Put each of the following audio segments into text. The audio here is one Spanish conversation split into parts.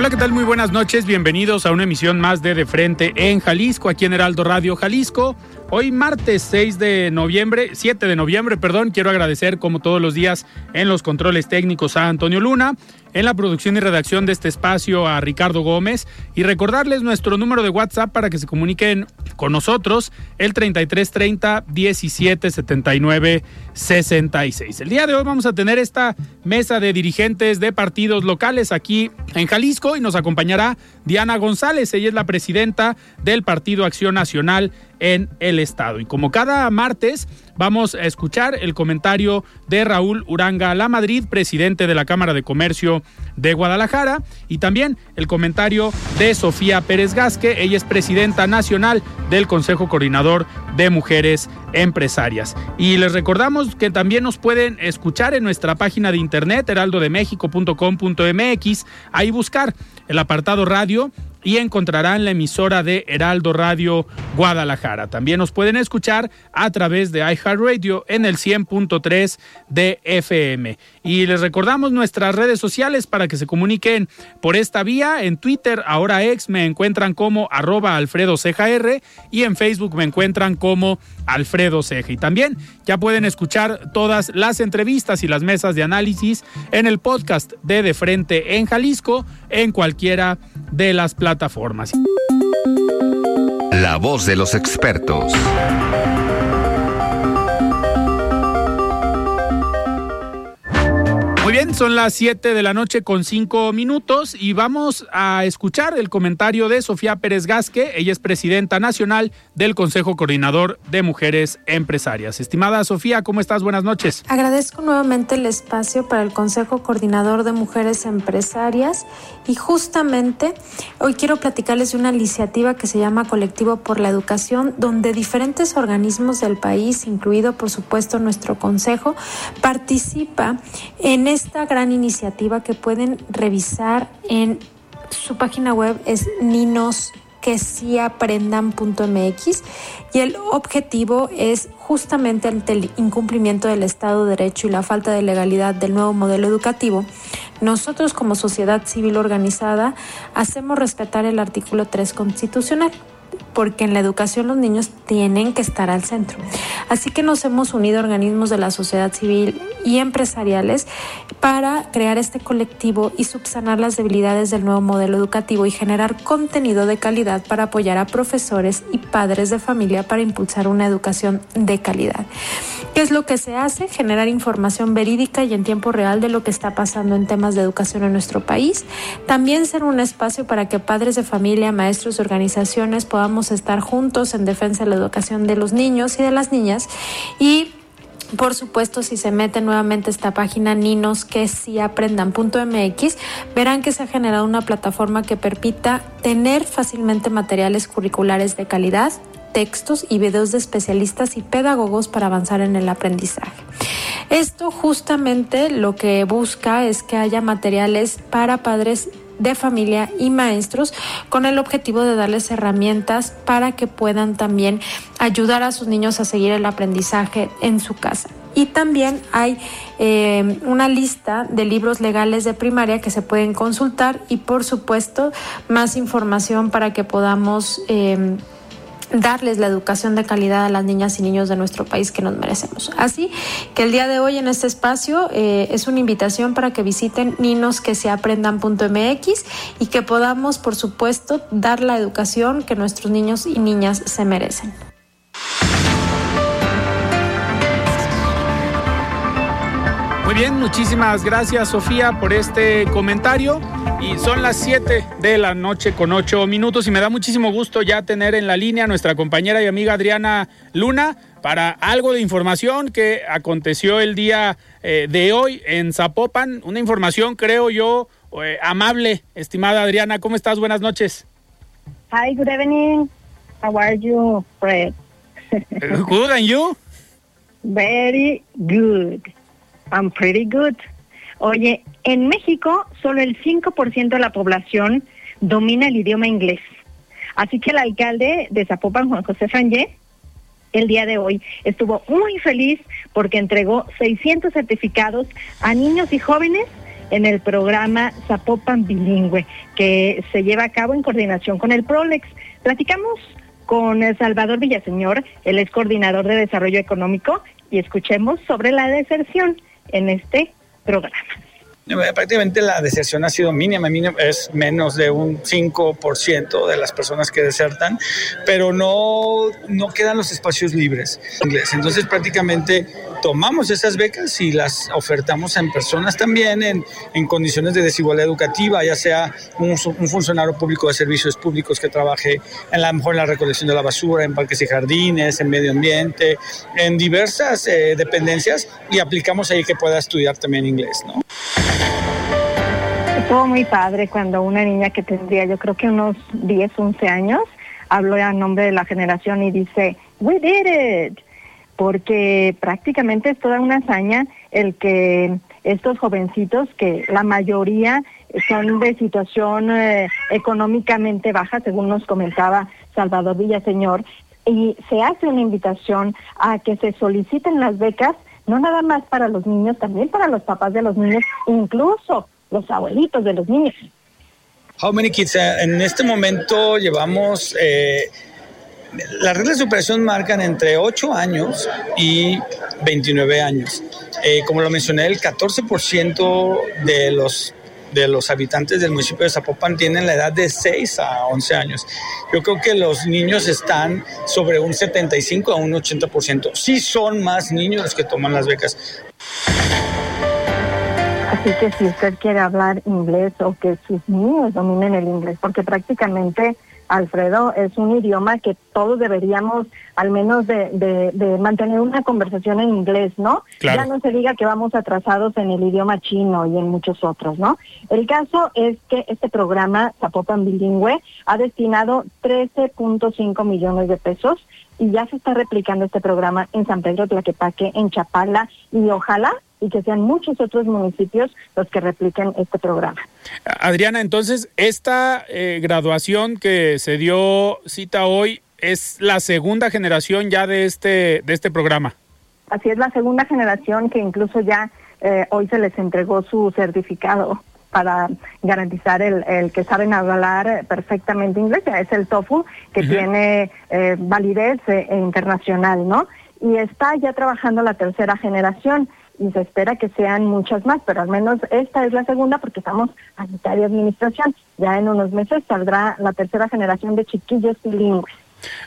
Hola, ¿qué tal? Muy buenas noches. Bienvenidos a una emisión más de De Frente en Jalisco, aquí en Heraldo Radio Jalisco. Hoy martes 6 de noviembre, 7 de noviembre, perdón, quiero agradecer como todos los días en los controles técnicos a Antonio Luna, en la producción y redacción de este espacio a Ricardo Gómez y recordarles nuestro número de WhatsApp para que se comuniquen con nosotros, el 3330 1779 66. El día de hoy vamos a tener esta mesa de dirigentes de partidos locales aquí en Jalisco y nos acompañará Diana González, ella es la presidenta del Partido Acción Nacional en el estado. Y como cada martes, vamos a escuchar el comentario de Raúl Uranga La Madrid, presidente de la Cámara de Comercio de Guadalajara, y también el comentario de Sofía Pérez Gasque, ella es presidenta nacional del Consejo Coordinador de Mujeres Empresarias. Y les recordamos que también nos pueden escuchar en nuestra página de internet heraldodemexico.com.mx, ahí buscar el apartado radio y encontrarán la emisora de Heraldo Radio Guadalajara. También nos pueden escuchar a través de iHeartRadio en el 100.3 de FM. Y les recordamos nuestras redes sociales para que se comuniquen por esta vía. En Twitter, ahora ex, me encuentran como arroba Alfredo y en Facebook me encuentran como Alfredo Ceja. Y también ya pueden escuchar todas las entrevistas y las mesas de análisis en el podcast de De Frente en Jalisco en cualquiera de las plataformas. La voz de los expertos. Muy bien, son las 7 de la noche con 5 minutos y vamos a escuchar el comentario de Sofía Pérez Gasque. Ella es presidenta nacional del Consejo Coordinador de Mujeres Empresarias. Estimada Sofía, ¿cómo estás? Buenas noches. Agradezco nuevamente el espacio para el Consejo Coordinador de Mujeres Empresarias y justamente hoy quiero platicarles de una iniciativa que se llama Colectivo por la Educación, donde diferentes organismos del país, incluido por supuesto nuestro Consejo, participa en esta gran iniciativa que pueden revisar en su página web es ninos y el objetivo es justamente ante el incumplimiento del Estado de Derecho y la falta de legalidad del nuevo modelo educativo, nosotros como sociedad civil organizada hacemos respetar el artículo 3 constitucional porque en la educación los niños tienen que estar al centro. Así que nos hemos unido organismos de la sociedad civil y empresariales para crear este colectivo y subsanar las debilidades del nuevo modelo educativo y generar contenido de calidad para apoyar a profesores y padres de familia para impulsar una educación de calidad. ¿Qué es lo que se hace? Generar información verídica y en tiempo real de lo que está pasando en temas de educación en nuestro país. También ser un espacio para que padres de familia, maestros y organizaciones podamos estar juntos en defensa de la educación de los niños y de las niñas y por supuesto, si se mete nuevamente esta página ninos que si aprendan.mx, verán que se ha generado una plataforma que permita tener fácilmente materiales curriculares de calidad, textos y videos de especialistas y pedagogos para avanzar en el aprendizaje. Esto justamente lo que busca es que haya materiales para padres de familia y maestros con el objetivo de darles herramientas para que puedan también ayudar a sus niños a seguir el aprendizaje en su casa. Y también hay eh, una lista de libros legales de primaria que se pueden consultar y por supuesto más información para que podamos... Eh, darles la educación de calidad a las niñas y niños de nuestro país que nos merecemos. Así que el día de hoy en este espacio eh, es una invitación para que visiten ninosqueseaprendan.mx y que podamos, por supuesto, dar la educación que nuestros niños y niñas se merecen. Bien, muchísimas gracias Sofía por este comentario. Y son las 7 de la noche con 8 minutos y me da muchísimo gusto ya tener en la línea a nuestra compañera y amiga Adriana Luna para algo de información que aconteció el día eh, de hoy en Zapopan. Una información, creo yo, eh, amable. Estimada Adriana, ¿cómo estás? Buenas noches. Hi, good evening. How are you, Fred? good, and you? Very good. I'm pretty good. Oye, en México solo el 5% de la población domina el idioma inglés. Así que el alcalde de Zapopan, Juan José Frangé, el día de hoy estuvo muy feliz porque entregó 600 certificados a niños y jóvenes en el programa Zapopan Bilingüe, que se lleva a cabo en coordinación con el PROLEX. Platicamos con Salvador Villaseñor, el ex coordinador de desarrollo económico, y escuchemos sobre la deserción en este programa. Eh, prácticamente la deserción ha sido mínima, es menos de un 5% de las personas que desertan, pero no, no quedan los espacios libres. Entonces prácticamente tomamos esas becas y las ofertamos en personas también en, en condiciones de desigualdad educativa, ya sea un, funcionario público de servicios públicos que trabaje en la mejor en la recolección de la basura, en parques y jardines, en medio ambiente, en diversas eh, dependencias y aplicamos ahí que pueda estudiar también inglés, ¿no? Estuvo muy padre cuando una niña que tendría yo creo que unos 10, 11 años habló a nombre de la generación y dice, we did it, porque prácticamente es toda una hazaña el que estos jovencitos, que la mayoría son de situación eh, económicamente baja, según nos comentaba Salvador Villaseñor, y se hace una invitación a que se soliciten las becas no nada más para los niños, también para los papás de los niños, incluso los abuelitos de los niños. How many kids? Eh, en este momento llevamos, eh, las reglas de operación marcan entre 8 años y 29 años. Eh, como lo mencioné, el 14% de los de los habitantes del municipio de Zapopan tienen la edad de 6 a 11 años. Yo creo que los niños están sobre un 75 a un 80%. Sí son más niños los que toman las becas. Así que si usted quiere hablar inglés o que sus niños dominen el inglés, porque prácticamente Alfredo, es un idioma que todos deberíamos al menos de, mantener una conversación en inglés, ¿no? Ya no se diga que vamos atrasados en el idioma chino y en muchos otros, ¿no? El caso es que este programa Zapopan Bilingüe ha destinado 13.5 millones de pesos y ya se está replicando este programa en San Pedro Tlaquepaque, en Chapala y ojalá y que sean muchos otros municipios los que repliquen este programa. Adriana, entonces, esta eh, graduación que se dio cita hoy es la segunda generación ya de este, de este programa. Así es, la segunda generación que incluso ya eh, hoy se les entregó su certificado para garantizar el, el, que saben hablar perfectamente inglés, es el TOEFL, que tiene eh, validez internacional, ¿no? Y está ya trabajando la tercera generación y se espera que sean muchas más, pero al menos esta es la segunda porque estamos a mitad de administración. Ya en unos meses saldrá la tercera generación de chiquillos bilingües.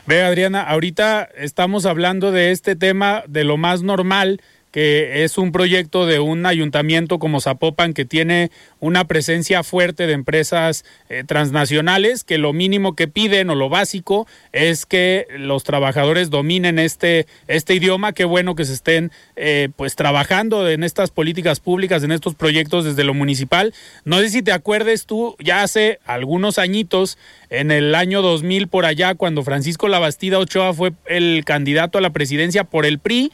Ve, Adriana, ahorita estamos hablando de este tema de lo más normal que es un proyecto de un ayuntamiento como Zapopan que tiene una presencia fuerte de empresas eh, transnacionales, que lo mínimo que piden o lo básico es que los trabajadores dominen este, este idioma. Qué bueno que se estén eh, pues trabajando en estas políticas públicas, en estos proyectos desde lo municipal. No sé si te acuerdes tú, ya hace algunos añitos, en el año 2000 por allá, cuando Francisco Labastida Ochoa fue el candidato a la presidencia por el PRI,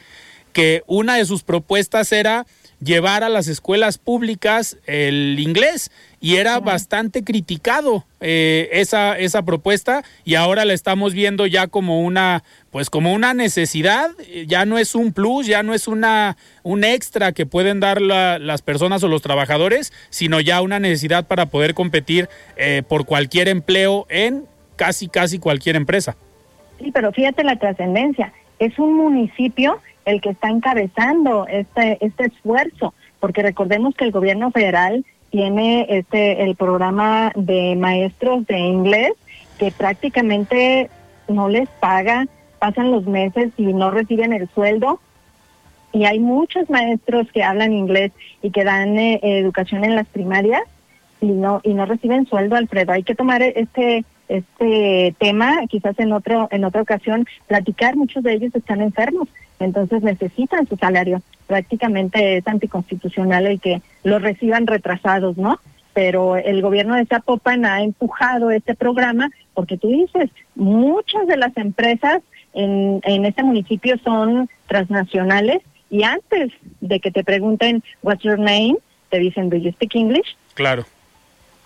que una de sus propuestas era llevar a las escuelas públicas el inglés y era bastante criticado eh, esa, esa propuesta y ahora la estamos viendo ya como una pues como una necesidad ya no es un plus ya no es una un extra que pueden dar las personas o los trabajadores sino ya una necesidad para poder competir eh, por cualquier empleo en casi casi cualquier empresa Sí, pero fíjate la trascendencia. Es un municipio el que está encabezando este, este esfuerzo, porque recordemos que el gobierno federal tiene este el programa de maestros de inglés que prácticamente no les paga, pasan los meses y no reciben el sueldo. Y hay muchos maestros que hablan inglés y que dan eh, educación en las primarias y no y no reciben sueldo, Alfredo. Hay que tomar este este tema, quizás en otro en otra ocasión platicar. Muchos de ellos están enfermos, entonces necesitan su salario. Prácticamente es anticonstitucional el que los reciban retrasados, ¿no? Pero el gobierno de Zapopan ha empujado este programa porque tú dices, muchas de las empresas en, en este municipio son transnacionales y antes de que te pregunten what's your name, te dicen do you speak English? Claro.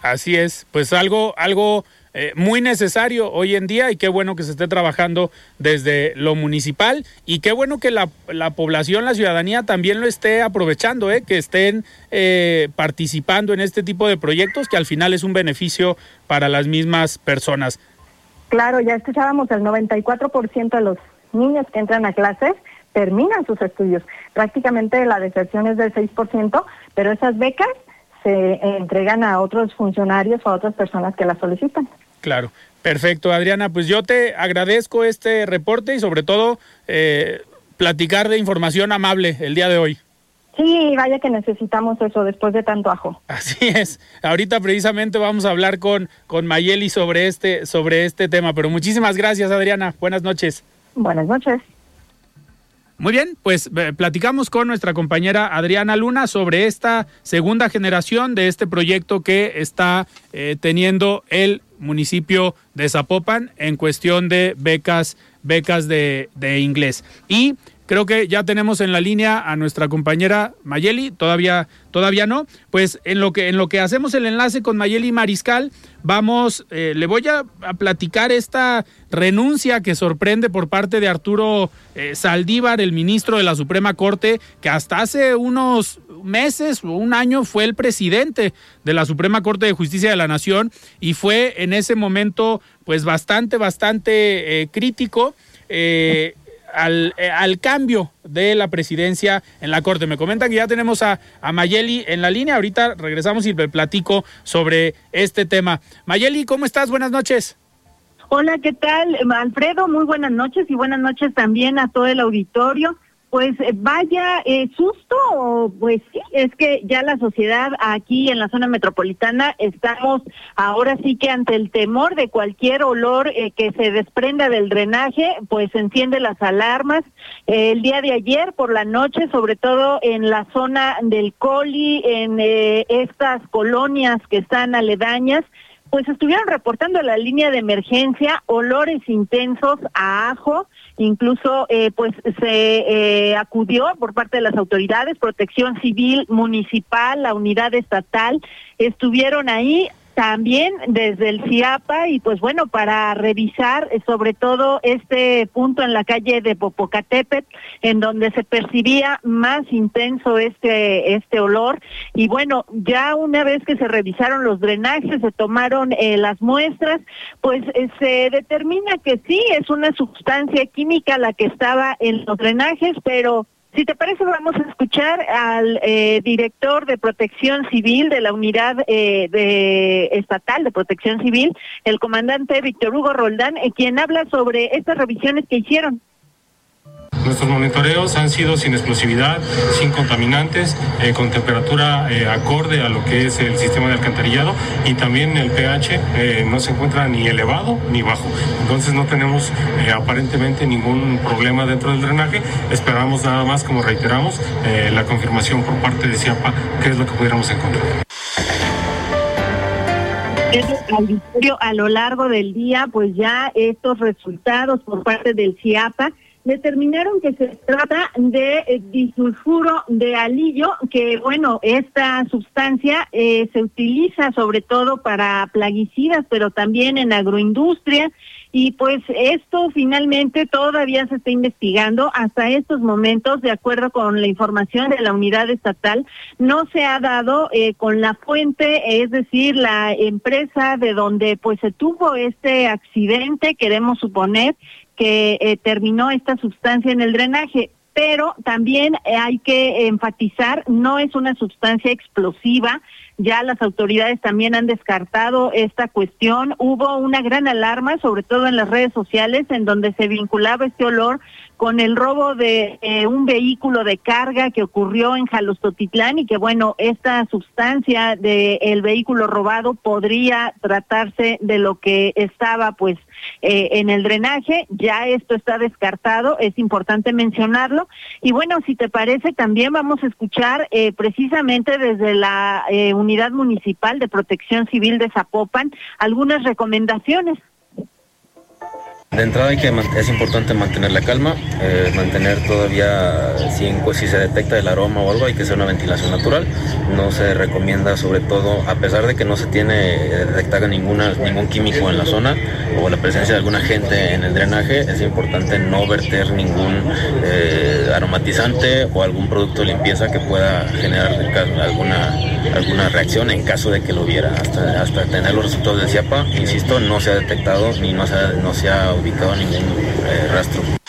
Así es, pues algo, algo eh, muy necesario hoy en día y qué bueno que se esté trabajando desde lo municipal y qué bueno que la, la población, la ciudadanía también lo esté aprovechando, eh, que estén eh, participando en este tipo de proyectos que al final es un beneficio para las mismas personas. Claro, ya escuchábamos el 94% de los niños que entran a clases terminan sus estudios. Prácticamente la deserción es del 6%, pero esas becas se entregan a otros funcionarios o a otras personas que las solicitan. Claro, perfecto, Adriana. Pues yo te agradezco este reporte y sobre todo eh, platicar de información amable el día de hoy. Sí, vaya que necesitamos eso después de tanto ajo. Así es. Ahorita precisamente vamos a hablar con, con Mayeli sobre este, sobre este tema. Pero muchísimas gracias, Adriana. Buenas noches. Buenas noches. Muy bien, pues eh, platicamos con nuestra compañera Adriana Luna sobre esta segunda generación de este proyecto que está eh, teniendo el municipio de Zapopan en cuestión de becas, becas de, de inglés. Y Creo que ya tenemos en la línea a nuestra compañera Mayeli, todavía, todavía no. Pues en lo que, en lo que hacemos el enlace con Mayeli Mariscal, vamos, eh, le voy a, platicar esta renuncia que sorprende por parte de Arturo eh, Saldívar, el ministro de la Suprema Corte, que hasta hace unos meses o un año fue el presidente de la Suprema Corte de Justicia de la Nación y fue en ese momento pues bastante, bastante eh, crítico. Eh, al, eh, al, cambio de la presidencia en la Corte. Me comentan que ya tenemos a, a, Mayeli en la línea. Ahorita regresamos y le platico sobre este tema. Mayeli, ¿cómo estás? Buenas noches. Hola, ¿qué tal? Alfredo, muy buenas noches y buenas noches también a todo el auditorio. Pues vaya eh, susto, pues sí, es que ya la sociedad aquí en la zona metropolitana estamos ahora sí que ante el temor de cualquier olor eh, que se desprenda del drenaje, pues enciende las alarmas. Eh, el día de ayer por la noche, sobre todo en la zona del Coli, en eh, estas colonias que están aledañas, pues estuvieron reportando la línea de emergencia olores intensos a ajo, incluso eh, pues se eh, acudió por parte de las autoridades, protección civil municipal, la unidad estatal, estuvieron ahí también desde el CIAPA y pues bueno, para revisar eh, sobre todo este punto en la calle de Popocatépetl, en donde se percibía más intenso este, este olor. Y bueno, ya una vez que se revisaron los drenajes, se tomaron eh, las muestras, pues eh, se determina que sí, es una sustancia química la que estaba en los drenajes, pero si te parece, vamos a escuchar al eh, director de Protección Civil de la Unidad eh, Estatal de Protección Civil, el comandante Víctor Hugo Roldán, eh, quien habla sobre estas revisiones que hicieron. Nuestros monitoreos han sido sin explosividad, sin contaminantes, eh, con temperatura eh, acorde a lo que es el sistema de alcantarillado y también el pH eh, no se encuentra ni elevado ni bajo. Entonces no tenemos aparentemente ningún problema dentro del drenaje. Esperamos nada más, como reiteramos, la confirmación por parte de CIAPA qué es lo que pudiéramos encontrar. a lo largo del día, pues ya estos resultados por parte del CIAPA determinaron que se trata de eh, disulfuro de alillo, que bueno, esta sustancia eh, se utiliza sobre todo para plaguicidas, pero también en agroindustria. Y pues esto finalmente todavía se está investigando. Hasta estos momentos, de acuerdo con la información de la unidad estatal, no se ha dado eh, con la fuente, es decir, la empresa de donde pues se tuvo este accidente, queremos suponer que eh, terminó esta sustancia en el drenaje pero también hay que enfatizar, no es una sustancia explosiva, ya las autoridades también han descartado esta cuestión. Hubo una gran alarma, sobre todo en las redes sociales, en donde se vinculaba este olor con el robo de eh, un vehículo de carga que ocurrió en Jalostotitlán y que bueno, esta sustancia del el vehículo robado podría tratarse de lo que estaba pues eh, en el drenaje, ya esto está descartado, es importante mencionarlo. Y bueno, si te parece, también vamos a escuchar eh, precisamente desde la Unidad Municipal de Protección Civil de Zapopan algunas recomendaciones. De entrada hay que, es importante mantener la calma, eh, mantener todavía, si, se detecta el aroma o algo, hay que hacer una ventilación natural. No se recomienda, sobre todo, a pesar de que no se tiene eh, detectada ninguna, ningún químico en la zona o la presencia de alguna gente en el drenaje, es importante no verter ningún eh, aromatizante o algún producto de limpieza que pueda generar alguna, alguna reacción en caso de que lo hubiera. Hasta, hasta tener los resultados del CIAPA, insisto, no se ha detectado ni no se no se ha ubicado ningún eh, rastro.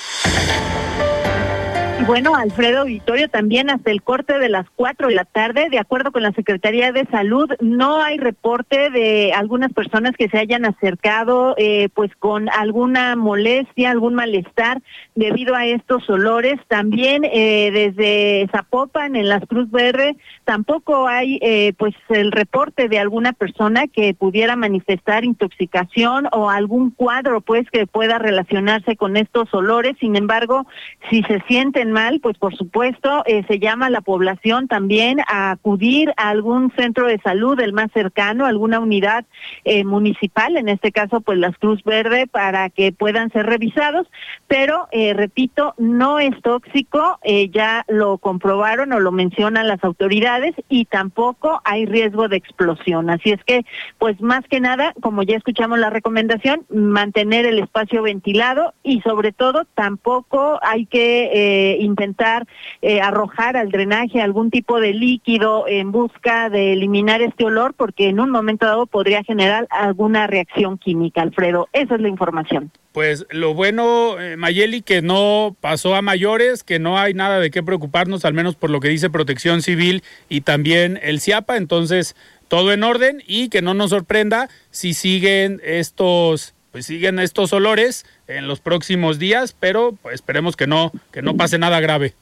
Bueno, Alfredo Victorio, también hasta el corte de las 4 de la tarde, de acuerdo con la Secretaría de Salud, no hay reporte de algunas personas que se hayan acercado eh, pues con alguna molestia, algún malestar debido a estos olores. También eh, desde Zapopan, en las Cruz Verde, tampoco hay eh, pues el reporte de alguna persona que pudiera manifestar intoxicación o algún cuadro pues que pueda relacionarse con estos olores. Sin embargo, si se sienten pues por supuesto eh, se llama a la población también a acudir a algún centro de salud, el más cercano, alguna unidad eh, municipal, en este caso pues las Cruz Verde, para que puedan ser revisados. Pero, eh, repito, no es tóxico, ya lo comprobaron o lo mencionan las autoridades y tampoco hay riesgo de explosión. Así es que, pues más que nada, como ya escuchamos la recomendación, mantener el espacio ventilado y sobre todo tampoco hay que intentar eh, arrojar al drenaje algún tipo de líquido en busca de eliminar este olor, porque en un momento dado podría generar alguna reacción química, Alfredo. Esa es la información. Pues lo bueno, eh, Mayeli, que no pasó a mayores, que no hay nada de qué preocuparnos, al menos por lo que dice Protección Civil y también el CIAPA. Entonces, todo en orden y que no nos sorprenda si siguen estos pues siguen estos olores en los próximos días, pero pues, esperemos que no, que no pase nada grave.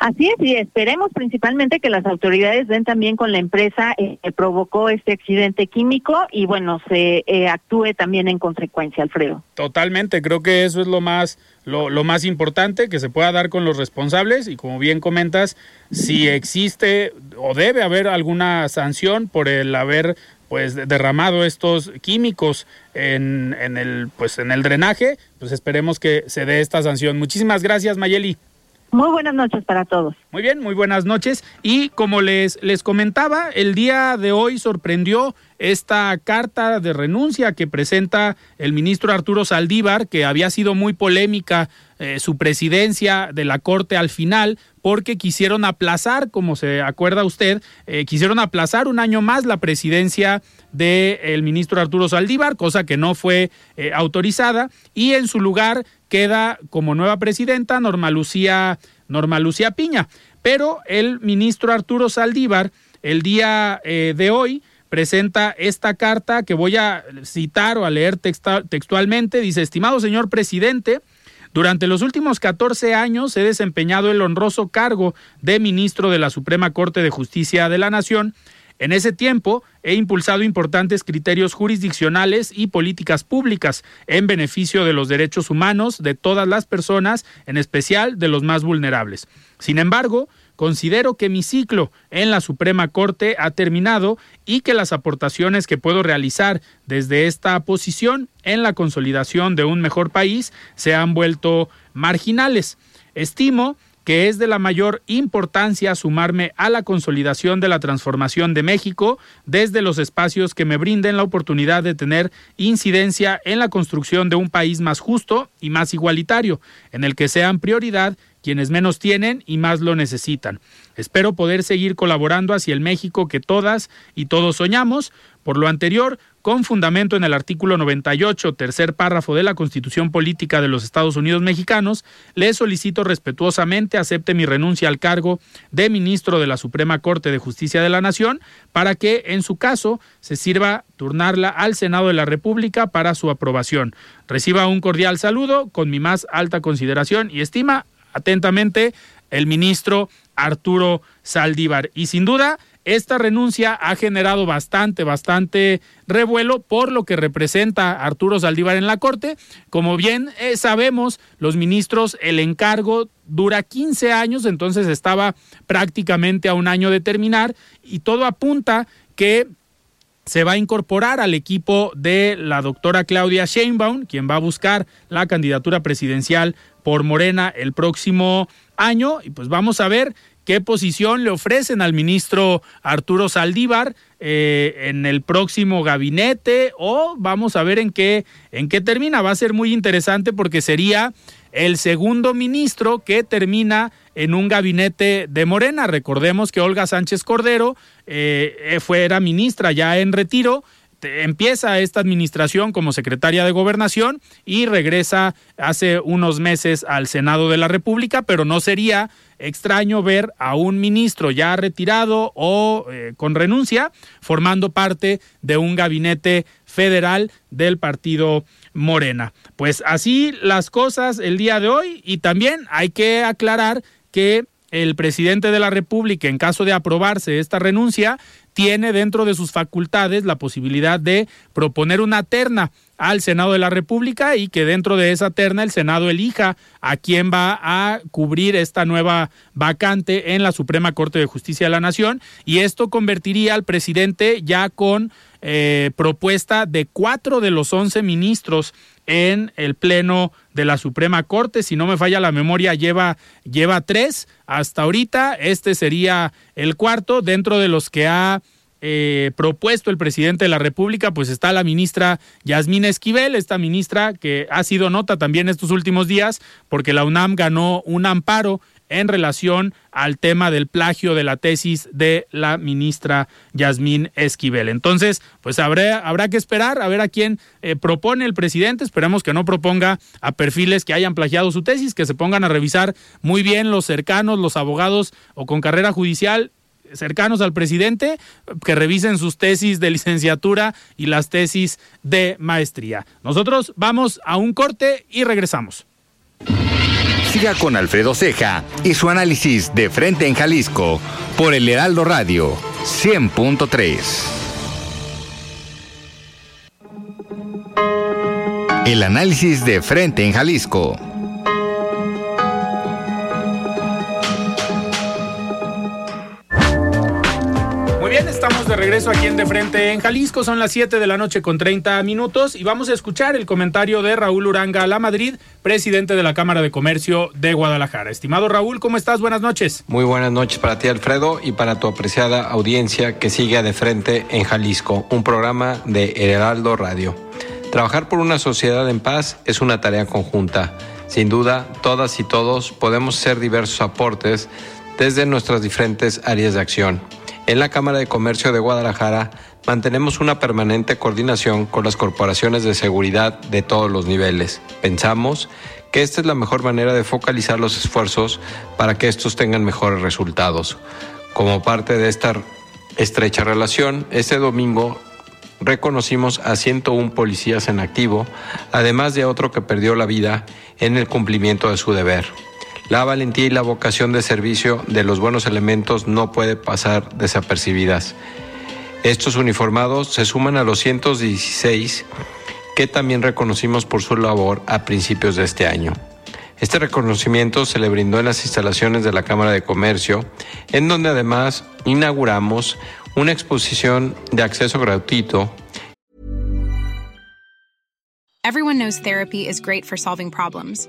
Así es, y esperemos principalmente que las autoridades den también con la empresa eh, que provocó este accidente químico y bueno, se eh, actúe también en consecuencia, Alfredo. Totalmente, creo que eso es lo más, lo, lo, más importante, que se pueda dar con los responsables y como bien comentas, si existe o debe haber alguna sanción por el haber pues derramado estos químicos en, en, el pues en el drenaje, pues esperemos que se dé esta sanción. Muchísimas gracias, Mayeli. Muy buenas noches para todos. Muy bien, muy buenas noches. Y como les, les comentaba, el día de hoy sorprendió esta carta de renuncia que presenta el ministro Arturo Saldívar, que había sido muy polémica eh, su presidencia de la Corte al final, porque quisieron aplazar, como se acuerda usted, eh, quisieron aplazar un año más la presidencia del ministro Arturo Saldívar, cosa que no fue eh, autorizada, y en su lugar queda como nueva presidenta Norma Lucía, Norma Lucía Piña. Pero el ministro Arturo Saldívar, el día de hoy, presenta esta carta que voy a citar o a leer textualmente. Dice, estimado señor presidente, durante los últimos 14 años he desempeñado el honroso cargo de ministro de la Suprema Corte de Justicia de la Nación. En ese tiempo he impulsado importantes criterios jurisdiccionales y políticas públicas en beneficio de los derechos humanos de todas las personas, en especial de los más vulnerables. Sin embargo, Considero que mi ciclo en la Suprema Corte ha terminado y que las aportaciones que puedo realizar desde esta posición en la consolidación de un mejor país se han vuelto marginales. Estimo que es de la mayor importancia sumarme a la consolidación de la transformación de México desde los espacios que me brinden la oportunidad de tener incidencia en la construcción de un país más justo y más igualitario, en el que sean prioridad quienes menos tienen y más lo necesitan. Espero poder seguir colaborando hacia el México que todas y todos soñamos. Por lo anterior, con fundamento en el artículo 98, tercer párrafo de la Constitución Política de los Estados Unidos Mexicanos, le solicito respetuosamente acepte mi renuncia al cargo de ministro de la Suprema Corte de Justicia de la Nación para que, en su caso, se sirva turnarla al Senado de la República para su aprobación. Reciba un cordial saludo con mi más alta consideración y estima. Atentamente, el ministro Arturo Saldívar. Y sin duda, esta renuncia ha generado bastante, bastante revuelo por lo que representa Arturo Saldívar en la Corte. Como bien eh, sabemos, los ministros, el encargo dura 15 años, entonces estaba prácticamente a un año de terminar y todo apunta que se va a incorporar al equipo de la doctora Claudia Sheinbaum, quien va a buscar la candidatura presidencial por Morena el próximo año. Y pues vamos a ver qué posición le ofrecen al ministro Arturo Saldívar eh, en el próximo gabinete o vamos a ver en qué, en qué termina. Va a ser muy interesante porque sería el segundo ministro que termina en un gabinete de Morena. Recordemos que Olga Sánchez Cordero eh, fue, era ministra ya en retiro empieza esta administración como secretaria de gobernación y regresa hace unos meses al Senado de la República, pero no sería extraño ver a un ministro ya retirado o eh, con renuncia formando parte de un gabinete federal del partido Morena. Pues así las cosas el día de hoy y también hay que aclarar que el presidente de la República, en caso de aprobarse esta renuncia, tiene dentro de sus facultades la posibilidad de proponer una terna al Senado de la República y que dentro de esa terna el Senado elija a quién va a cubrir esta nueva vacante en la Suprema Corte de Justicia de la Nación y esto convertiría al presidente ya con eh, propuesta de cuatro de los once ministros en el Pleno de la Suprema Corte. Si no me falla la memoria, lleva, lleva tres hasta ahorita. Este sería el cuarto dentro de los que ha eh, propuesto el presidente de la República, pues está la ministra Yasmina Esquivel, esta ministra que ha sido nota también estos últimos días porque la UNAM ganó un amparo en relación al tema del plagio de la tesis de la ministra Yasmín Esquivel. Entonces, pues habrá, habrá que esperar a ver a quién eh, propone el presidente. Esperemos que no proponga a perfiles que hayan plagiado su tesis, que se pongan a revisar muy bien los cercanos, los abogados o con carrera judicial cercanos al presidente que revisen sus tesis de licenciatura y las tesis de maestría. Nosotros vamos a un corte y regresamos. Siga con Alfredo Ceja y su análisis de frente en Jalisco por el Heraldo Radio 100.3. El análisis de frente en Jalisco. Estamos de regreso aquí en De Frente en Jalisco. Son las 7 de la noche con 30 minutos y vamos a escuchar el comentario de Raúl Uranga La Madrid, presidente de la Cámara de Comercio de Guadalajara. Estimado Raúl, ¿cómo estás? Buenas noches. Muy buenas noches para ti, Alfredo, y para tu apreciada audiencia que sigue a De Frente en Jalisco, un programa de Heraldo Radio. Trabajar por una sociedad en paz es una tarea conjunta. Sin duda, todas y todos podemos hacer diversos aportes desde nuestras diferentes áreas de acción. En la Cámara de Comercio de Guadalajara mantenemos una permanente coordinación con las corporaciones de seguridad de todos los niveles. Pensamos que esta es la mejor manera de focalizar los esfuerzos para que estos tengan mejores resultados. Como parte de esta estrecha relación, este domingo reconocimos a 101 policías en activo, además de otro que perdió la vida en el cumplimiento de su deber. La valentía y la vocación de servicio de los buenos elementos no puede pasar desapercibidas. Estos uniformados se suman a los 116 que también reconocimos por su labor a principios de este año. Este reconocimiento se le brindó en las instalaciones de la Cámara de Comercio, en donde además inauguramos una exposición de acceso gratuito. Everyone knows therapy is great for solving problems.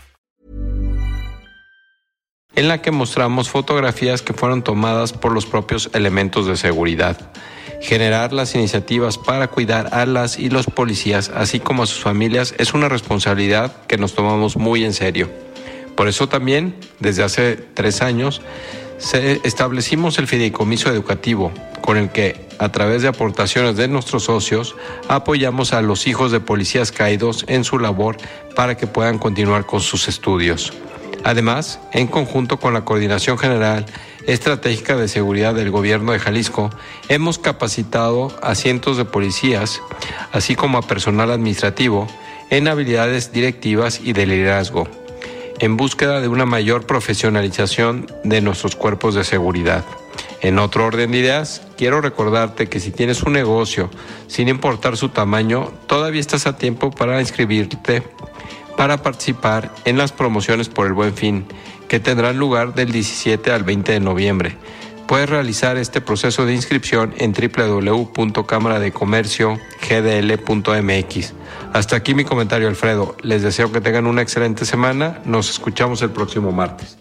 En la que mostramos fotografías que fueron tomadas por los propios elementos de seguridad. Generar las iniciativas para cuidar a las y los policías, así como a sus familias, es una responsabilidad que nos tomamos muy en serio. Por eso también, desde hace tres años, se establecimos el fideicomiso educativo, con el que, a través de aportaciones de nuestros socios, apoyamos a los hijos de policías caídos en su labor para que puedan continuar con sus estudios. Además, en conjunto con la Coordinación General Estratégica de Seguridad del Gobierno de Jalisco, hemos capacitado a cientos de policías, así como a personal administrativo, en habilidades directivas y de liderazgo, en búsqueda de una mayor profesionalización de nuestros cuerpos de seguridad. En otro orden de ideas, quiero recordarte que si tienes un negocio, sin importar su tamaño, todavía estás a tiempo para inscribirte para participar en las promociones por el buen fin, que tendrán lugar del 17 al 20 de noviembre. Puedes realizar este proceso de inscripción en www.cámaradecomerciogdl.mx. Hasta aquí mi comentario, Alfredo. Les deseo que tengan una excelente semana. Nos escuchamos el próximo martes.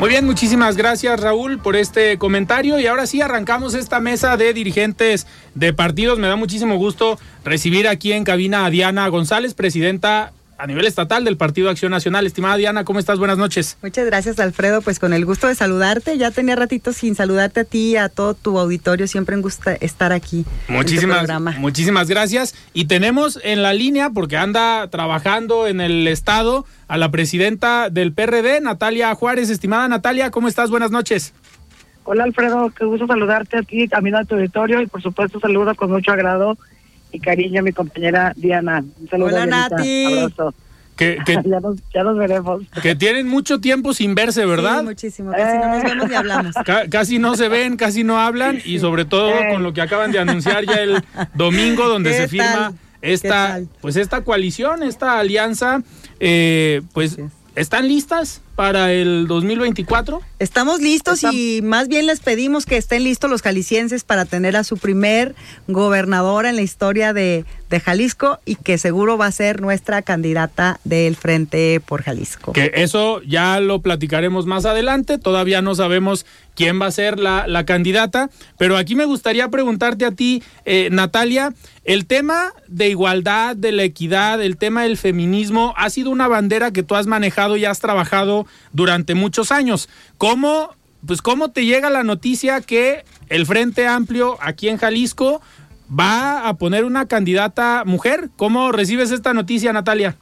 Muy bien, muchísimas gracias Raúl por este comentario y ahora sí arrancamos esta mesa de dirigentes de partidos. Me da muchísimo gusto recibir aquí en cabina a Diana González, presidenta a nivel estatal del Partido Acción Nacional. Estimada Diana, ¿cómo estás? Buenas noches. Muchas gracias, Alfredo. Pues con el gusto de saludarte. Ya tenía ratito sin saludarte a ti y a todo tu auditorio. Siempre me gusta estar aquí. Muchísimas, en muchísimas gracias. Y tenemos en la línea, porque anda trabajando en el Estado, a la presidenta del PRD, Natalia Juárez. Estimada Natalia, ¿cómo estás? Buenas noches. Hola, Alfredo. Qué gusto saludarte aquí, también a tu auditorio. Y por supuesto, saludo con mucho agrado y cariño a mi compañera Diana. Un saludo, Hola, Dianita. Nati. Abrazo. Que, que, ya, nos, ya nos veremos. que tienen mucho tiempo sin verse, ¿verdad? Sí, muchísimo. Casi no nos vemos ni hablamos. Ca- casi no se ven, casi no hablan y sobre todo con lo que acaban de anunciar ya el domingo donde ¿Qué se firma esta pues esta coalición, esta alianza, eh, pues están listas para el 2024. Estamos listos y más bien les pedimos que estén listos los jaliscienses para tener a su primer gobernadora en la historia de, de Jalisco y que seguro va a ser nuestra candidata del Frente por Jalisco. Que eso ya lo platicaremos más adelante, todavía no sabemos quién va a ser la, la candidata, pero aquí me gustaría preguntarte a ti, eh, Natalia, el tema de igualdad, de la equidad, el tema del feminismo, ha sido una bandera que tú has manejado y has trabajado durante muchos años. ¿Cómo, pues, cómo te llega la noticia que el Frente Amplio aquí en Jalisco va a poner una candidata mujer? ¿Cómo recibes esta noticia, Natalia?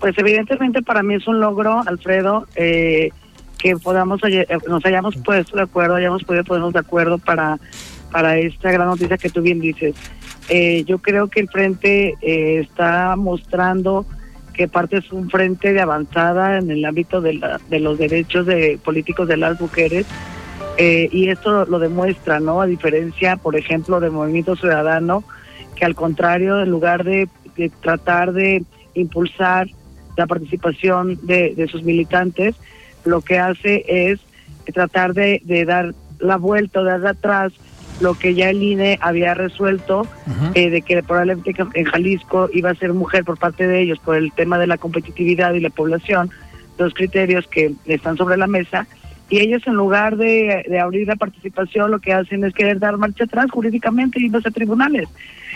Pues evidentemente para mí es un logro, Alfredo, eh, que podamos eh, nos hayamos puesto de acuerdo, hayamos podido ponernos de acuerdo para, para esta gran noticia que tú bien dices. Eh, yo creo que el frente está mostrando que parte es un frente de avanzada en el ámbito de, la- de los derechos de políticos de las mujeres eh, y esto lo demuestra, ¿no? A diferencia, por ejemplo, del Movimiento Ciudadano, que al contrario, en lugar de, tratar de impulsar la participación de, sus militantes, lo que hace es tratar de, de dar la vuelta, de dar atrás lo que ya el INE había resuelto, eh, de que probablemente en Jalisco iba a ser mujer por parte de ellos por el tema de la competitividad y la población, los criterios que están sobre la mesa, y ellos en lugar de, de abrir la participación lo que hacen es querer dar marcha atrás jurídicamente y irse a tribunales.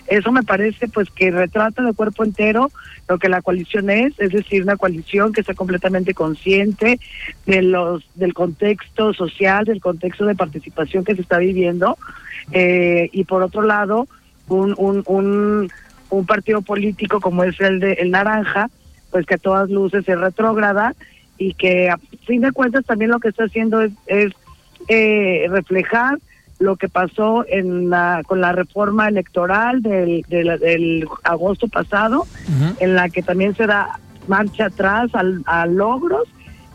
Eso me parece pues que retrata de cuerpo entero lo que la coalición es, es decir, una coalición que está completamente consciente de los del contexto social, del contexto de participación que se está viviendo eh, y por otro lado un, un, un, un partido político como es el de el Naranja pues que a todas luces es retrógrada y que a fin de cuentas también lo que está haciendo es, es eh, reflejar lo que pasó en la, con la reforma electoral del, del, del agosto pasado, en la que también se da marcha atrás al, a logros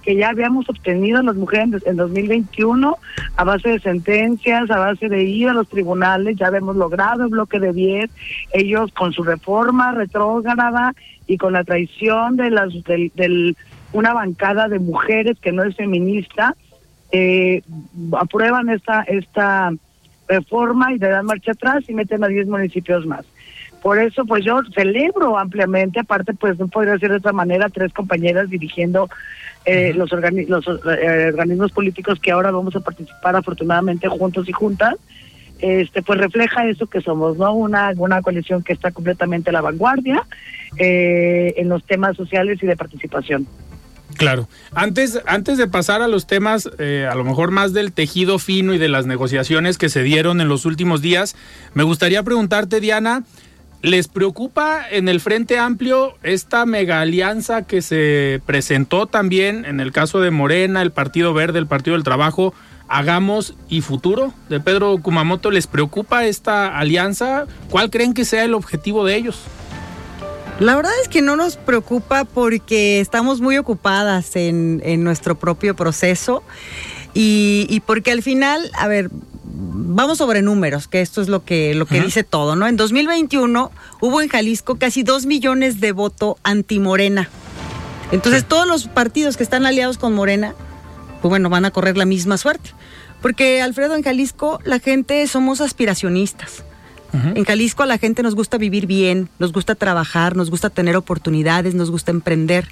que ya habíamos obtenido las mujeres en 2021 a base de sentencias, a base de ir a los tribunales, ya habíamos logrado el bloque de 10, ellos con su reforma retrógrada y con la traición de las del, una bancada de mujeres que no es feminista, eh, aprueban esta esta reforma y le dan marcha atrás y meten a 10 municipios más. Por eso, pues yo celebro ampliamente, aparte, pues no podría ser de otra manera, tres compañeras dirigiendo eh, los, organi los eh, organismos políticos que ahora vamos a participar afortunadamente juntos y juntas, este pues refleja eso que somos, ¿no? Una, una coalición que está completamente a la vanguardia eh, en los temas sociales y de participación. Claro. Antes, antes de pasar a los temas, eh, a lo mejor más del tejido fino y de las negociaciones que se dieron en los últimos días, me gustaría preguntarte, Diana, ¿les preocupa en el Frente Amplio esta mega alianza que se presentó también en el caso de Morena, el Partido Verde, el Partido del Trabajo? Hagamos y futuro de Pedro Kumamoto, ¿les preocupa esta alianza? ¿Cuál creen que sea el objetivo de ellos? La verdad es que no nos preocupa porque estamos muy ocupadas en, en nuestro propio proceso y, y, porque al final, a ver, vamos sobre números, que esto es lo que, lo que dice todo, ¿no? En 2021 hubo en Jalisco casi dos millones de voto anti-Morena. Entonces todos los partidos que están aliados con Morena, pues bueno, van a correr la misma suerte. Porque Alfredo, en Jalisco la gente somos aspiracionistas. En Jalisco a la gente nos gusta vivir bien, nos gusta trabajar, nos gusta tener oportunidades, nos gusta emprender.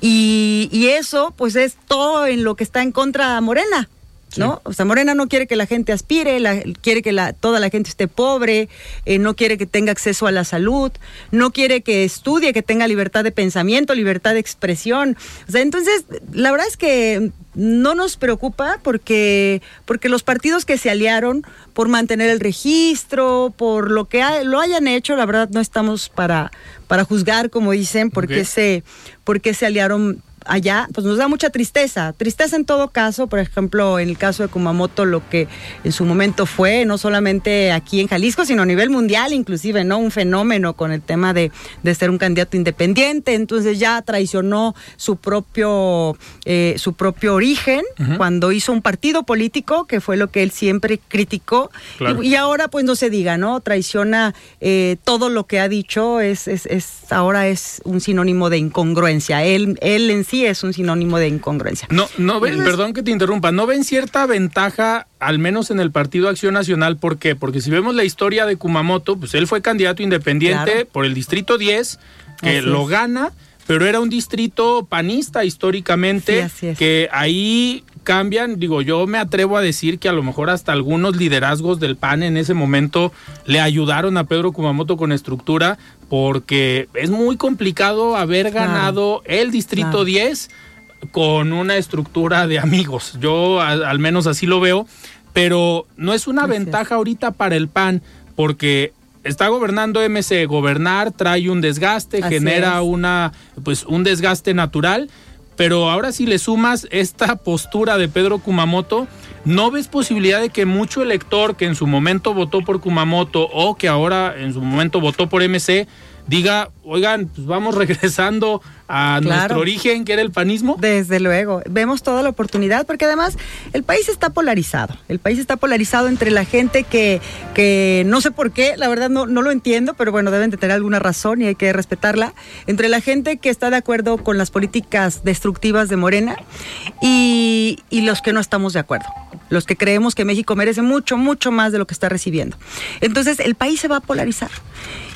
Y, y eso pues es todo en lo que está en contra de Morena. ¿No? O sea, Morena no quiere que la gente aspire, la, quiere que la, toda la gente esté pobre, eh, no quiere que tenga acceso a la salud, no quiere que estudie, que tenga libertad de pensamiento, libertad de expresión. O sea, entonces, la verdad es que no nos preocupa porque, porque los partidos que se aliaron por mantener el registro, por lo que ha, lo hayan hecho, la verdad no estamos para, para juzgar, como dicen, porque okay. se, porque se aliaron allá, pues nos da mucha tristeza. Tristeza en todo caso, por ejemplo, en el caso de Kumamoto, lo que en su momento fue, no solamente aquí en Jalisco, sino a nivel mundial, inclusive, ¿no? Un fenómeno con el tema de, de ser un candidato independiente. Entonces ya traicionó su propio, eh, su propio origen uh -huh. cuando hizo un partido político, que fue lo que él siempre criticó. Claro. Y, y, ahora, pues no se diga, ¿no? Traiciona eh, todo lo que ha dicho, es, es, es, ahora es un sinónimo de incongruencia. Él, él en sí es un sinónimo de incongruencia. No, no ven, perdón que te interrumpa, ¿no ven cierta ventaja, al menos en el Partido Acción Nacional? ¿Por qué? Porque si vemos la historia de Kumamoto, pues él fue candidato independiente claro. por el Distrito 10, que Así lo es. gana, pero era un distrito panista históricamente, sí, que ahí cambian, digo, yo me atrevo a decir que a lo mejor hasta algunos liderazgos del PAN en ese momento le ayudaron a Pedro Kumamoto con estructura, porque es muy complicado haber ganado claro. el Distrito claro. 10 con una estructura de amigos. Yo al, al menos así lo veo, pero no es una Gracias. ventaja ahorita para el PAN, porque está gobernando MC, gobernar trae un desgaste, así genera es. una pues un desgaste natural pero ahora si le sumas esta postura de Pedro Kumamoto, ¿no ves posibilidad de que mucho elector que en su momento votó por Kumamoto o que ahora en su momento votó por MC diga, oigan, pues vamos regresando a claro. nuestro origen, que era el panismo? Desde luego, vemos toda la oportunidad, porque además el país está polarizado. El país está polarizado entre la gente que, que no sé por qué, la verdad no, no lo entiendo, pero bueno, deben de tener alguna razón y hay que respetarla. Entre la gente que está de acuerdo con las políticas destructivas de Morena y, y los que no estamos de acuerdo los que creemos que México merece mucho, mucho más de lo que está recibiendo. Entonces, el país se va a polarizar.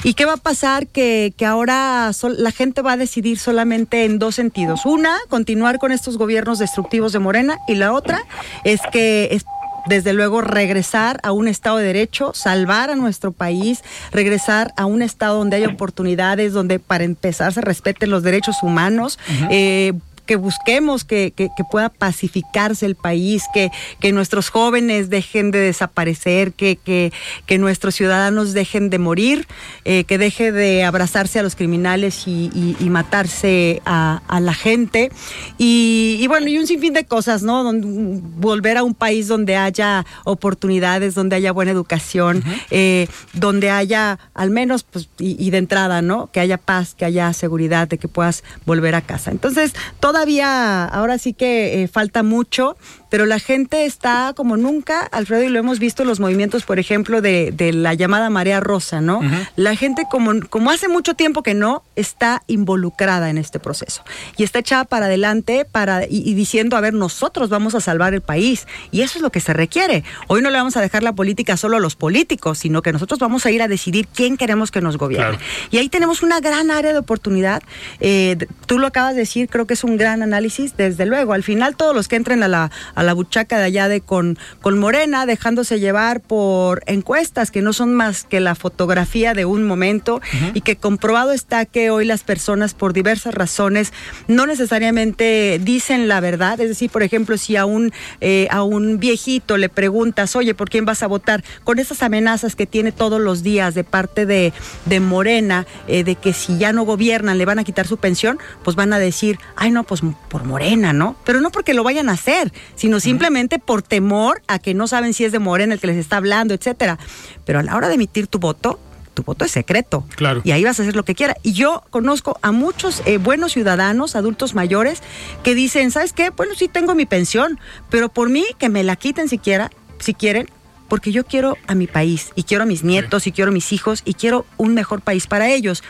¿Y qué va a pasar? Que, que ahora sol, la gente va a decidir solamente en dos sentidos. Una, continuar con estos gobiernos destructivos de Morena y la otra es que es desde luego regresar a un Estado de Derecho, salvar a nuestro país, regresar a un Estado donde haya oportunidades, donde para empezar se respeten los derechos humanos, uh -huh. eh, que busquemos que, que, pueda pacificarse el país, que, que nuestros jóvenes dejen de desaparecer, que, que, que nuestros ciudadanos dejen de morir, eh, que deje de abrazarse a los criminales y, y, matarse a, a, la gente. Y, y, bueno, y un sinfín de cosas, ¿no? volver a un país donde haya oportunidades, donde haya buena educación, eh, donde haya al menos, pues, y, de entrada, ¿no? Que haya paz, que haya seguridad de que puedas volver a casa. Entonces, todavía, ahora sí que eh, falta mucho pero la gente está como nunca, Alfredo, y lo hemos visto en los movimientos, por ejemplo, de, de la llamada marea rosa, ¿no? La gente, como, como hace mucho tiempo que no, está involucrada en este proceso y está echada para adelante para, y, diciendo, a ver, nosotros vamos a salvar el país. Y eso es lo que se requiere. Hoy no le vamos a dejar la política solo a los políticos, sino que nosotros vamos a ir a decidir quién queremos que nos gobierne. Y ahí tenemos una gran área de oportunidad. Eh, tú lo acabas de decir, creo que es un gran análisis. Desde luego, al final todos los que entren a la a la buchaca de allá de con, con Morena, dejándose llevar por encuestas que no son más que la fotografía de un momento y que comprobado está que hoy las personas por diversas razones no necesariamente dicen la verdad. Es decir, por ejemplo, si a un, eh, a un viejito le preguntas, oye, ¿por quién vas a votar? Con esas amenazas que tiene todos los días de parte de, de Morena, eh, de que si ya no gobiernan le van a quitar su pensión, pues van a decir, ay, no, pues por Morena, ¿no? Pero no porque lo vayan a hacer, sino sino simplemente por temor a que no saben si es de Morena el que les está hablando, etcétera. Pero a la hora de emitir tu voto, tu voto es secreto. Claro. Y ahí vas a hacer lo que quieras. Y yo conozco a muchos eh, buenos ciudadanos, adultos mayores, que dicen, ¿sabes qué? Bueno, sí tengo mi pensión, pero por mí que me la quiten siquiera, si quieren, porque yo quiero a mi país y quiero a mis nietos y quiero a mis hijos y quiero un mejor país para ellos.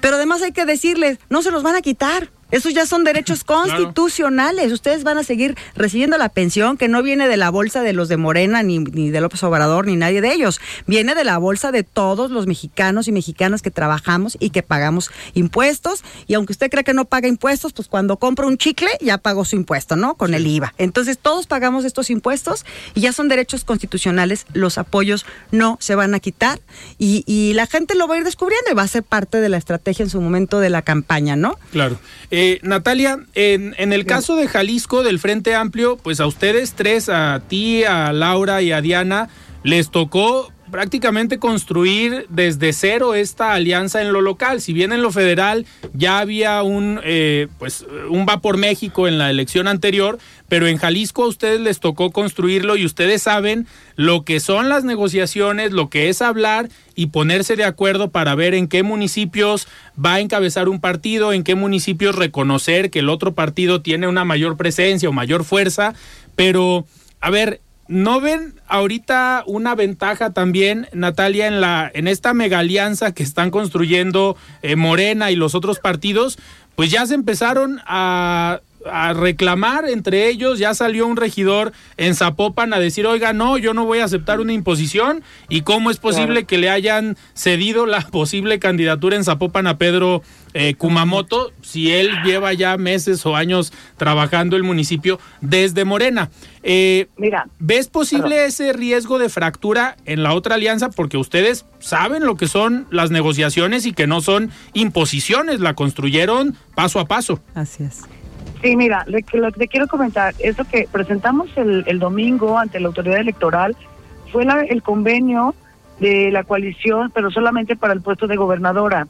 Pero además hay que decirles, no se los van a quitar. Esos ya son derechos constitucionales. Ustedes van a seguir recibiendo la pensión que no viene de la bolsa de los de Morena, ni, ni, de López Obrador, ni nadie de ellos. Viene de la bolsa de todos los mexicanos y mexicanas que trabajamos y que pagamos impuestos. Y aunque usted cree que no paga impuestos, pues cuando compra un chicle ya pagó su impuesto, ¿no? Con el IVA. Entonces todos pagamos estos impuestos y ya son derechos constitucionales. Los apoyos no se van a quitar y, y la gente lo va a ir descubriendo y va a ser parte de la estrategia en su momento de la campaña, ¿no? Claro. Eh, Natalia, en, en, el caso de Jalisco, del Frente Amplio, pues a ustedes tres, a ti, a Laura y a Diana, les tocó prácticamente construir desde cero esta alianza en lo local. Si bien en lo federal ya había un, eh, pues, un va por México en la elección anterior, pero en Jalisco a ustedes les tocó construirlo y ustedes saben lo que son las negociaciones, lo que es hablar y ponerse de acuerdo para ver en qué municipios va a encabezar un partido, en qué municipios reconocer que el otro partido tiene una mayor presencia o mayor fuerza, pero a ver, ¿No ven ahorita una ventaja también, Natalia, en la en esta mega alianza que están construyendo eh, Morena y los otros partidos? Pues ya se empezaron a a reclamar entre ellos, ya salió un regidor en Zapopan a decir, oiga, no, yo no voy a aceptar una imposición y cómo es posible que le hayan cedido la posible candidatura en Zapopan a Pedro eh, Kumamoto si él lleva ya meses o años trabajando el municipio desde Morena. Eh, Mira, ¿Ves posible ese riesgo de fractura en la otra alianza? Porque ustedes saben lo que son las negociaciones y que no son imposiciones, la construyeron paso a paso. Así es. Sí, mira, lo que te quiero comentar, eso que presentamos el, el domingo ante la autoridad electoral fue el convenio de la coalición, pero solamente para el puesto de gobernadora,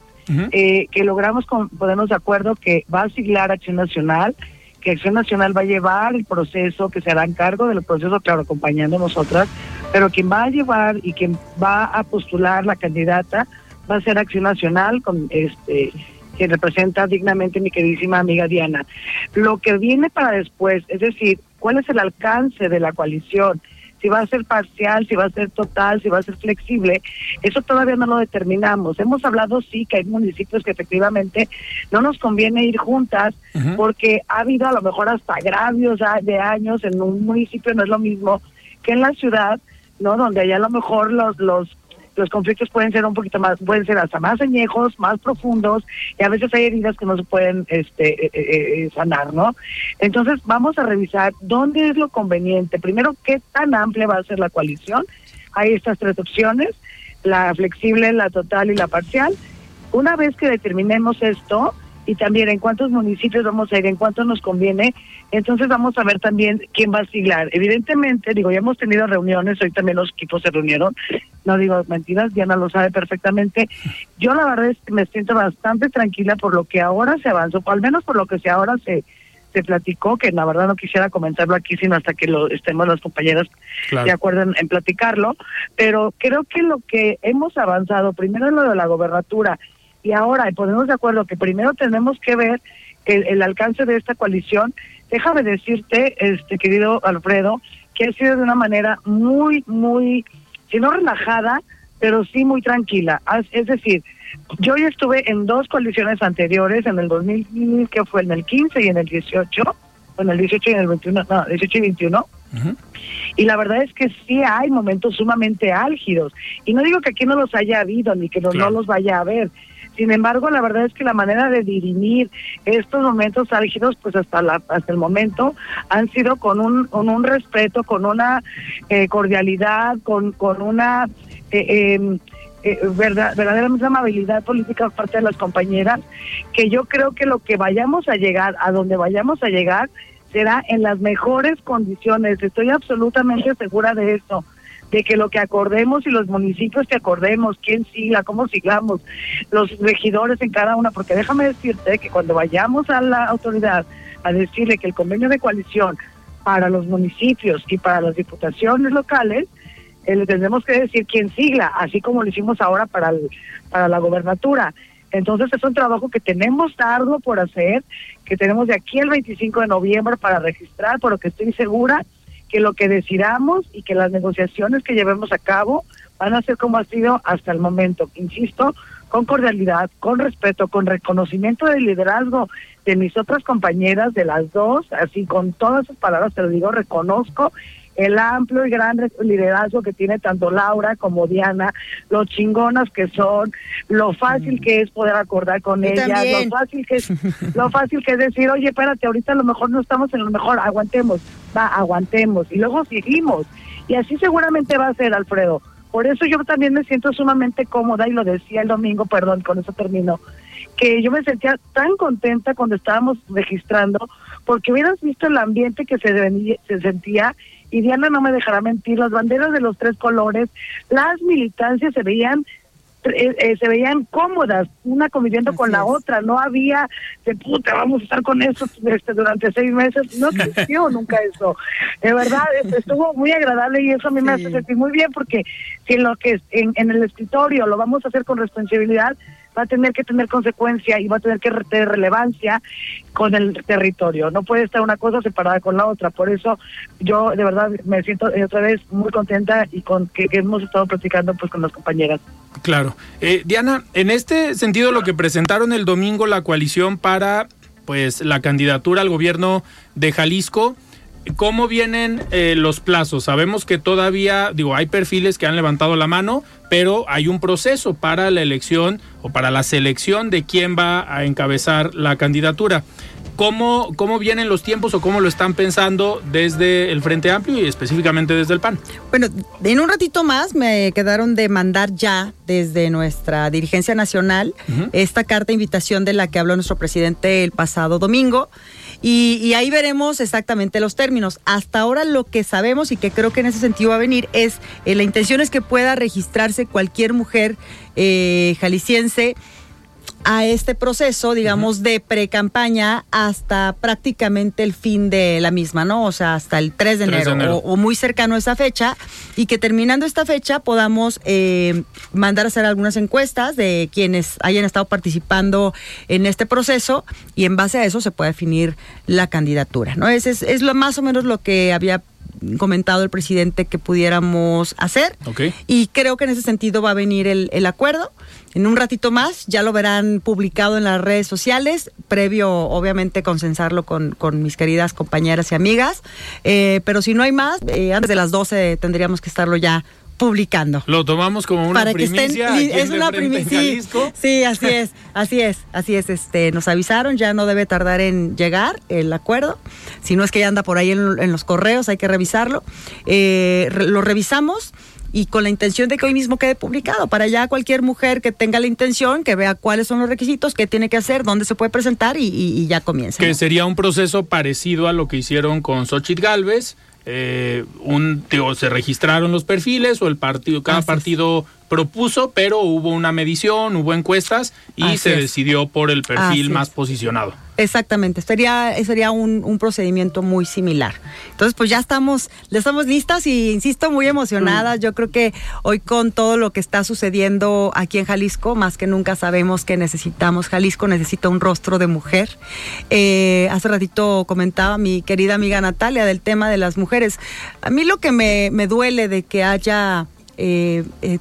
eh, que logramos con, ponernos de acuerdo que va a siglar Acción Nacional, que Acción Nacional va a llevar el proceso, que se hará en cargo del proceso, claro, acompañando a nosotras, pero quien va a llevar y quien va a postular la candidata va a ser Acción Nacional con este que representa dignamente mi queridísima amiga Diana. Lo que viene para después, es decir, cuál es el alcance de la coalición, si va a ser parcial, si va a ser total, si va a ser flexible, eso todavía no lo determinamos. Hemos hablado sí que hay municipios que efectivamente no nos conviene ir juntas porque ha habido a lo mejor hasta agravios de años en un municipio no es lo mismo que en la ciudad, ¿no? Donde allá a lo mejor los los los conflictos pueden ser un poquito más, pueden ser hasta más añejos, más profundos, y a veces hay heridas que no se pueden este, eh, eh, eh, sanar, ¿no? Entonces vamos a revisar dónde es lo conveniente. Primero, qué tan amplia va a ser la coalición. Hay estas tres opciones, la flexible, la total y la parcial. Una vez que determinemos esto, y también en cuántos municipios vamos a ir, en cuántos nos conviene. Entonces vamos a ver también quién va a siglar. Evidentemente, digo, ya hemos tenido reuniones, hoy también los equipos se reunieron, no digo mentiras, Diana lo sabe perfectamente. Yo la verdad es que me siento bastante tranquila por lo que ahora se avanzó, al menos por lo que se ahora se se platicó, que la verdad no quisiera comentarlo aquí, sino hasta que lo estemos las compañeras de acuerdo en, platicarlo, pero creo que lo que hemos avanzado, primero en lo de la gobernatura, y ahora ponemos de acuerdo que primero tenemos que ver el, el alcance de esta coalición, déjame decirte, este querido Alfredo, que ha sido de una manera muy, muy, si no relajada, pero sí muy tranquila. Es decir, yo ya estuve en dos coaliciones anteriores, en el 2000, que fue en el 15 y en el 18, en el 18 y en el 21, no, 18 y 21. Y la verdad es que sí hay momentos sumamente álgidos. Y no digo que aquí no los haya habido ni que no, no los vaya a haber. Sin embargo, la verdad es que la manera de dirimir estos momentos álgidos, pues hasta la, hasta el momento, han sido con un, con un respeto, con una eh, cordialidad, con, con una eh, em, eh, verdaderamente amabilidad política por parte de las compañeras, que yo creo que lo que vayamos a llegar, a donde vayamos a llegar, será en las mejores condiciones. Estoy absolutamente segura de eso de que lo que acordemos y los municipios que acordemos, quién sigla, cómo sigamos, los regidores en cada una, porque déjame decirte que cuando vayamos a la autoridad a decirle que el convenio de coalición para los municipios y para las diputaciones locales eh, le tendremos que decir quién sigla, así como lo hicimos ahora para, el, para la gobernatura. Entonces es un trabajo que tenemos tardo por hacer, que tenemos de aquí el 25 de noviembre para registrar, pero que estoy segura que lo que decidamos y que las negociaciones que llevemos a cabo van a ser como ha sido hasta el momento. Insisto, con cordialidad, con respeto, con reconocimiento del liderazgo de mis otras compañeras, de las dos, así con todas sus palabras te lo digo, reconozco el amplio y gran liderazgo que tiene tanto Laura como Diana, lo chingonas que son, lo fácil mm. que es poder acordar con ellas, lo fácil que es, lo fácil que es decir, oye, espérate, ahorita a lo mejor no estamos en lo mejor, aguantemos, va, aguantemos, y luego seguimos. Y así seguramente va a ser, Alfredo. Por eso yo también me siento sumamente cómoda, y lo decía el domingo, perdón, con eso termino, que yo me sentía tan contenta cuando estábamos registrando, porque hubieras visto el ambiente que se, se sentía y Diana no me dejará mentir, las banderas de los tres colores, las militancias se veían eh, eh, se veían cómodas, una conviviendo con la otra, no había de puta, vamos a estar con eso este, durante seis meses, no existió nunca eso. De verdad, estuvo muy agradable y eso a mí me hace sentir muy bien porque si en lo que en, en el escritorio lo vamos a hacer con responsabilidad, va a tener que tener consecuencia y va a tener que tener relevancia con el territorio. No puede estar una cosa separada con la otra. Por eso yo de verdad me siento otra vez muy contenta y con que, hemos estado platicando pues con las compañeras. Claro. Eh, Diana, en este sentido lo que presentaron el domingo la coalición para pues la candidatura al gobierno de Jalisco ¿Cómo vienen eh, los plazos? Sabemos que todavía, digo, hay perfiles que han levantado la mano, pero hay un proceso para la elección o para la selección de quién va a encabezar la candidatura. ¿Cómo, ¿Cómo vienen los tiempos o cómo lo están pensando desde el Frente Amplio y específicamente desde el PAN? Bueno, en un ratito más me quedaron de mandar ya desde nuestra dirigencia nacional esta carta de invitación de la que habló nuestro presidente el pasado domingo. Y, ahí veremos exactamente los términos. Hasta ahora lo que sabemos y que creo que en ese sentido va a venir es, eh, la intención es que pueda registrarse cualquier mujer eh, jalisciense a este proceso, digamos, de pre-campaña hasta prácticamente el fin de la misma, ¿no? O sea, hasta el 3 de enero, O, muy cercano a esa fecha y que terminando esta fecha podamos eh, mandar a hacer algunas encuestas de quienes hayan estado participando en este proceso y en base a eso se puede definir la candidatura, ¿no? Es, es, es lo más o menos lo que había comentado el presidente que pudiéramos hacer. Y creo que en ese sentido va a venir el, el, acuerdo. En un ratito más ya lo verán publicado en las redes sociales, previo obviamente consensarlo con, con mis queridas compañeras y amigas. Eh, pero si no hay más, eh, antes de las 12 tendríamos que estarlo ya publicando. Lo tomamos como una Para que estén, primicia. es una primicia. Sí, sí, así es, así es, así es. Este, nos avisaron, ya no debe tardar en llegar el acuerdo. Si no es que ya anda por ahí en, en los correos, hay que revisarlo. Eh, lo revisamos y con la intención de que hoy mismo quede publicado para ya cualquier mujer que tenga la intención, que vea cuáles son los requisitos, qué tiene que hacer, dónde se puede presentar y, y- y ya comienza. Que ¿no? sería un proceso parecido a lo que hicieron con Xochitl Galvez. Eh, un, digo, se registraron los perfiles o el partido, cada Así es. partido propuso, pero hubo una medición, hubo encuestas y Así se es. decidió por el perfil Así es. más posicionado. Exactamente, sería, sería un, un procedimiento muy similar. Entonces, pues ya estamos, ya estamos listas y insisto, muy emocionadas. Yo creo que hoy con todo lo que está sucediendo aquí en Jalisco, más que nunca sabemos que necesitamos, Jalisco necesita un rostro de mujer. Eh, hace ratito comentaba mi querida amiga Natalia del tema de las mujeres. A mí lo que me, me duele de que haya... eh, eh,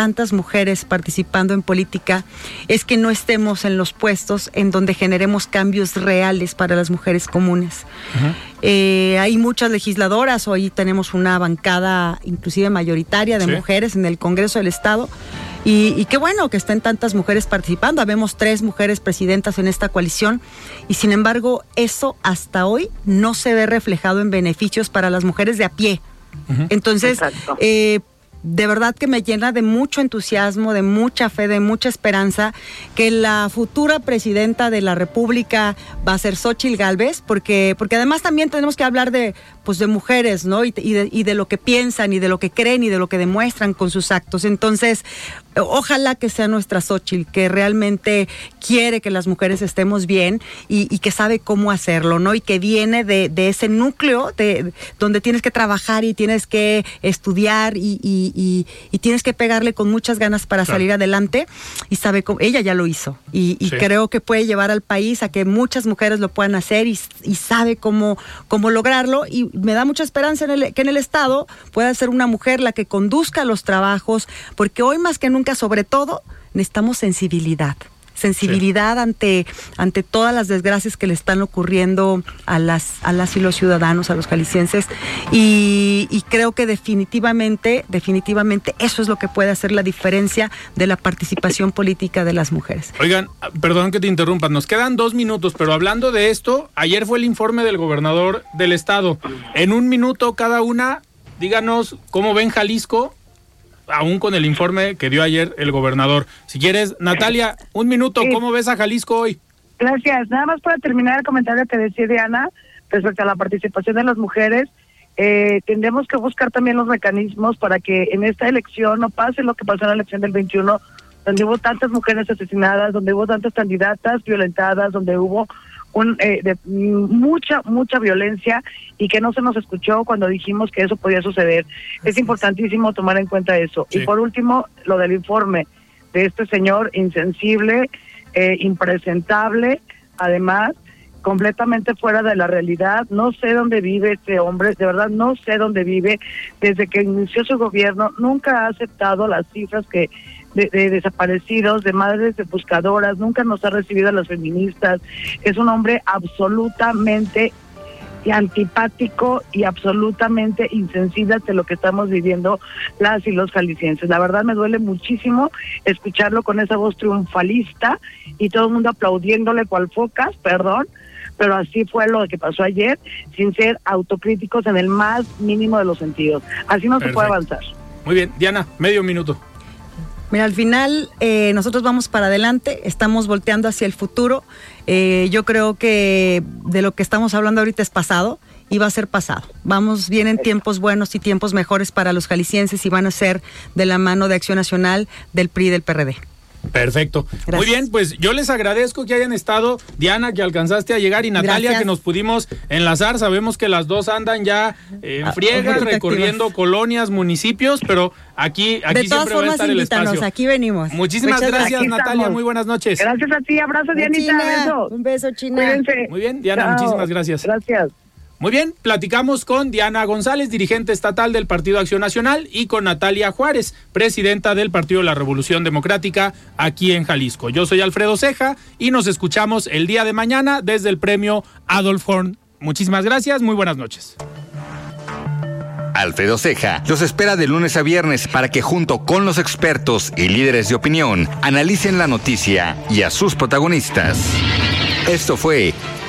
tantas mujeres participando en política es que no estemos en los puestos en donde generemos cambios reales para las mujeres comunes. Eh, hay muchas legisladoras, hoy tenemos una bancada inclusive mayoritaria de Sí. mujeres en el Congreso del Estado. Y, y qué bueno que estén tantas mujeres participando. Habemos tres mujeres presidentas en esta coalición y sin embargo eso hasta hoy no se ve reflejado en beneficios para las mujeres de a pie. Entonces, eh, de verdad que me llena de mucho entusiasmo, de mucha fe, de mucha esperanza que la futura presidenta de la República va a ser Xochitl Galvez, porque, porque además también tenemos que hablar de, pues, de mujeres, ¿no? Y, de, lo que piensan, y de lo que creen, y de lo que demuestran con sus actos. Entonces, ojalá que sea nuestra Xochitl, que realmente quiere que las mujeres estemos bien y, y que sabe cómo hacerlo, ¿no? Y que viene de, de ese núcleo de, donde tienes que trabajar y tienes que estudiar y, y- y- tienes que pegarle con muchas ganas para Claro. salir adelante y sabe cómo, ella ya lo hizo y, Sí. creo que puede llevar al país a que muchas mujeres lo puedan hacer y, y sabe cómo, cómo lograrlo y me da mucha esperanza en el- que en el Estado pueda ser una mujer la que conduzca los trabajos porque hoy más que nunca sobre todo necesitamos sensibilidad sensibilidad ante, ante todas las desgracias que le están ocurriendo a las, a las y los ciudadanos, a los jaliscienses. Y, y creo que definitivamente, definitivamente eso es lo que puede hacer la diferencia de la participación política de las mujeres. Oigan, perdón que te interrumpa, nos quedan dos minutos, pero hablando de esto, ayer fue el informe del gobernador del estado. En un minuto cada una, díganos cómo ven Jalisco, aún con el informe que dio ayer el gobernador. Si quieres, Natalia, un minuto, ¿cómo ves a Jalisco hoy? Gracias. Nada más para terminar el comentario que decía Diana respecto a la participación de las mujeres. Eh, tendremos que buscar también los mecanismos para que en esta elección no pase lo que pasó en la elección del 21, donde hubo tantas mujeres asesinadas, donde hubo tantas candidatas violentadas, donde hubo un, eh, de- mucha, mucha violencia y que no se nos escuchó cuando dijimos que eso podía suceder. Es importantísimo tomar en cuenta eso. Y por último, lo del informe de este señor insensible, eh, impresentable, además, completamente fuera de la realidad. No sé dónde vive este hombre, de verdad no sé dónde vive. Desde que inició su gobierno, nunca ha aceptado las cifras que de, de desaparecidos, de madres de buscadoras, nunca nos ha recibido a las feministas. Es un hombre absolutamente antipático y absolutamente insensible ante lo que estamos viviendo las y los jaliscienses. La verdad me duele muchísimo escucharlo con esa voz triunfalista y todo el mundo aplaudiéndole cual focas, perdón, pero así fue lo que pasó ayer, sin ser autocríticos en el más mínimo de los sentidos. Así no se puede avanzar. Muy bien, Diana, medio minuto. Mira, al final eh, nosotros vamos para adelante, estamos volteando hacia el futuro. Eh, yo creo que de lo que estamos hablando ahorita es pasado y va a ser pasado. Vamos, vienen tiempos buenos y tiempos mejores para los jaliscienses y van a ser de la mano de Acción Nacional, del PRI y del PRD. Perfecto. Muy bien, pues yo les agradezco que hayan estado, Diana, que alcanzaste a llegar, y Natalia, Gracias. que nos pudimos enlazar. Sabemos que las dos andan ya eh, en Ah, friega, recorriendo colonias, municipios, pero aquí, aquí de todas siempre va a formas, estar el espacio. aquí venimos. Muchísimas Muchas gracias, Natalia. estamos. Muy buenas noches. Gracias a ti, abrazo Dianita, China, beso. Un beso, China. Cuídense. Muy bien, Diana, Chao. muchísimas gracias. Gracias. Muy bien, platicamos con Diana González, dirigente estatal del Partido Acción Nacional, y con Natalia Juárez, presidenta del Partido de la Revolución Democrática aquí en Jalisco. Yo soy Alfredo Ceja y nos escuchamos el día de mañana desde el premio Adolf Horn. Muchísimas gracias, muy buenas noches. Alfredo Ceja, los espera de lunes a viernes para que junto con los expertos y líderes de opinión analicen la noticia y a sus protagonistas. Esto fue